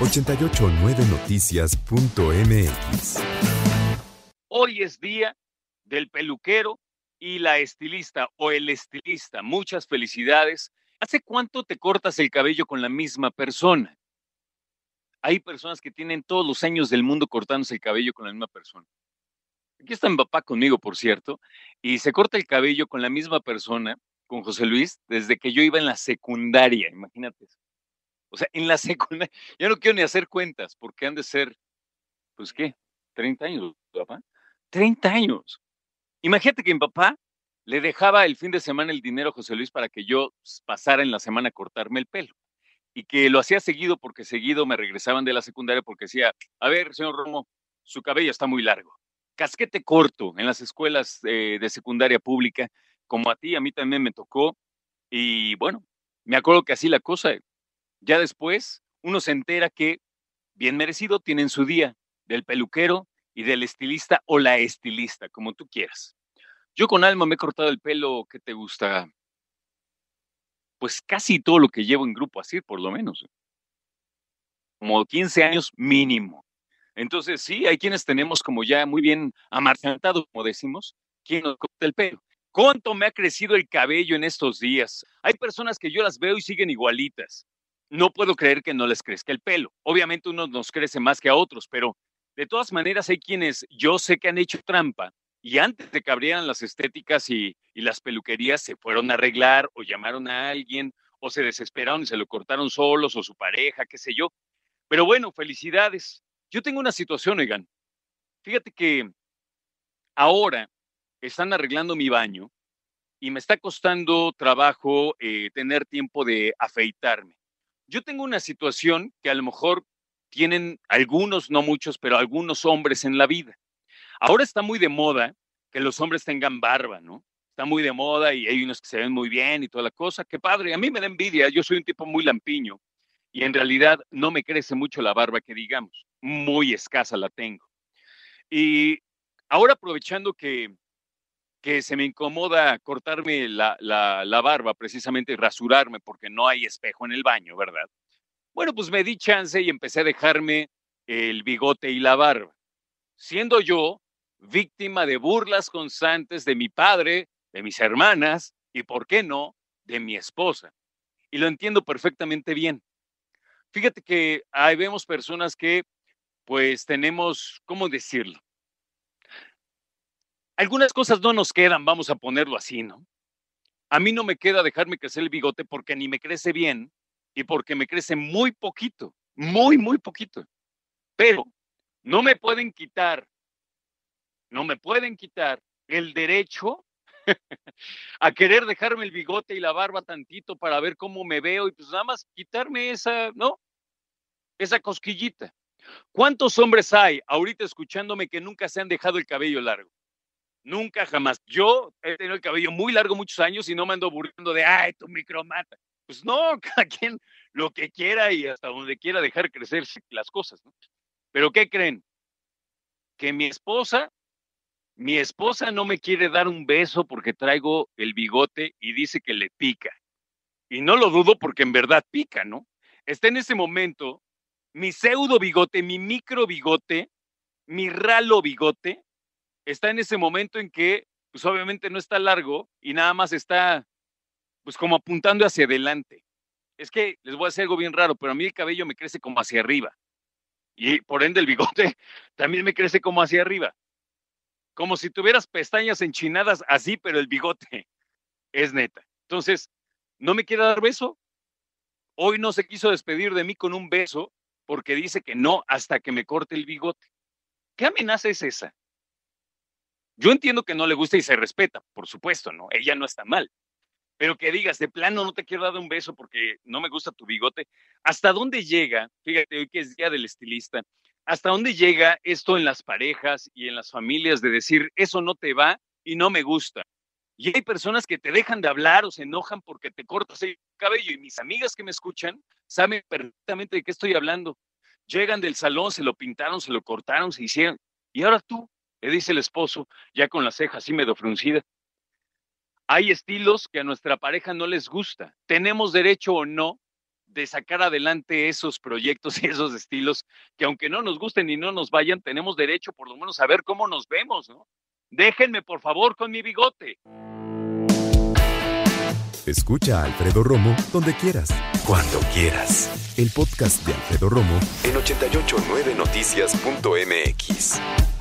889noticias.mx. Hoy es día del peluquero y la estilista o el estilista. Muchas felicidades. ¿Hace cuánto te cortas el cabello con la misma persona? Hay personas que tienen todos los años del mundo cortándose el cabello con la misma persona. Aquí está mi papá conmigo, por cierto, y se corta el cabello con la misma persona, con José Luis, desde que yo iba en la secundaria, imagínate. O sea, en la secundaria, yo no quiero ni hacer cuentas, porque han de ser, pues qué, 30 años, papá. 30 años. Imagínate que mi papá le dejaba el fin de semana el dinero a José Luis para que yo pasara en la semana a cortarme el pelo. Y que lo hacía seguido porque seguido me regresaban de la secundaria porque decía, a ver, señor Romo, su cabello está muy largo. Casquete corto en las escuelas eh, de secundaria pública, como a ti, a mí también me tocó. Y bueno, me acuerdo que así la cosa, ya después, uno se entera que, bien merecido, tienen su día del peluquero y del estilista o la estilista, como tú quieras. Yo con Alma me he cortado el pelo, ¿qué te gusta? Pues casi todo lo que llevo en grupo, así por lo menos. Como 15 años mínimo. Entonces, sí, hay quienes tenemos como ya muy bien amarchantado, como decimos, quien nos corta el pelo. ¿Cuánto me ha crecido el cabello en estos días? Hay personas que yo las veo y siguen igualitas no puedo creer que no les crezca el pelo. Obviamente uno nos crece más que a otros, pero de todas maneras hay quienes yo sé que han hecho trampa y antes de que abrieran las estéticas y, las peluquerías se fueron a arreglar o llamaron a alguien o se desesperaron y se lo cortaron solos o su pareja, qué sé yo. Pero bueno, felicidades. Yo tengo una situación, oigan. Fíjate que ahora están arreglando mi baño y me está costando trabajo eh, tener tiempo de afeitarme. Yo tengo una situación que a lo mejor tienen algunos, no muchos, pero algunos hombres en la vida. Ahora está muy de moda que los hombres tengan barba, ¿no? Está muy de moda y hay unos que se ven muy bien y toda la cosa. Qué padre, a mí me da envidia, yo soy un tipo muy lampiño y en realidad no me crece mucho la barba que digamos, muy escasa la tengo. Y ahora aprovechando que que se me incomoda cortarme la, la, barba, precisamente rasurarme, porque no hay espejo en el baño, ¿verdad? Bueno, pues me di chance y empecé a dejarme el bigote y la barba, siendo yo víctima de burlas constantes de mi padre, de mis hermanas y, ¿por qué no?, de mi esposa. Y lo entiendo perfectamente bien. Fíjate que ahí vemos personas que, pues, tenemos, ¿cómo decirlo? Algunas cosas no nos quedan, vamos a ponerlo así, ¿no? A mí no me queda dejarme crecer el bigote porque ni me crece bien y porque me crece muy poquito, muy, muy poquito. Pero no me pueden quitar, no me pueden quitar el derecho a querer dejarme el bigote y la barba tantito para ver cómo me veo y pues nada más quitarme esa, ¿no? Esa cosquillita. ¿Cuántos hombres hay ahorita escuchándome que nunca se han dejado el cabello largo? Nunca, jamás. Yo he tenido el cabello muy largo muchos años y no me ando burlando de, ay, tu micromata. Pues no, cada quien lo que quiera y hasta donde quiera dejar crecer las cosas, ¿no? Pero ¿qué creen? Que mi esposa, mi esposa no me quiere dar un beso porque traigo el bigote y dice que le pica. Y no lo dudo porque en verdad pica, ¿no? Está en ese momento mi pseudo bigote, mi micro bigote, mi ralo bigote, está en ese momento en que, pues obviamente no está largo y nada más está, pues como apuntando hacia adelante. Es que les voy a decir algo bien raro, pero a mí el cabello me crece como hacia arriba. Y por ende el bigote también me crece como hacia arriba. Como si tuvieras pestañas enchinadas así, pero el bigote es neta. Entonces, ¿no me quiere dar beso? Hoy no se quiso despedir de mí con un beso porque dice que no hasta que me corte el bigote. ¿Qué amenaza es esa? Yo entiendo que no le gusta y se respeta, por supuesto, ¿no? Ella no está mal. pero que digas, de plano no te quiero dar un beso porque no me gusta tu bigote. ¿Hasta dónde llega? Fíjate, hoy que es día del estilista, ¿hasta dónde llega esto en las parejas y en las familias de decir, eso no te va y no me gusta? Y hay personas que te dejan de hablar o se enojan porque te cortas el cabello. Y mis amigas que me escuchan saben perfectamente de qué estoy hablando. Llegan del salón, se lo pintaron, se lo cortaron, se hicieron. Y ahora tú, le dice el esposo, ya con las cejas así medio fruncida. Hay estilos que a nuestra pareja no les gusta. Tenemos derecho o no de sacar adelante esos proyectos y esos estilos que aunque no nos gusten y no nos vayan, tenemos derecho por lo menos a ver cómo nos vemos, ¿no? Déjenme por favor con mi bigote. Escucha a Alfredo Romo donde quieras. Cuando quieras. El podcast de Alfredo Romo en 889noticias.mx.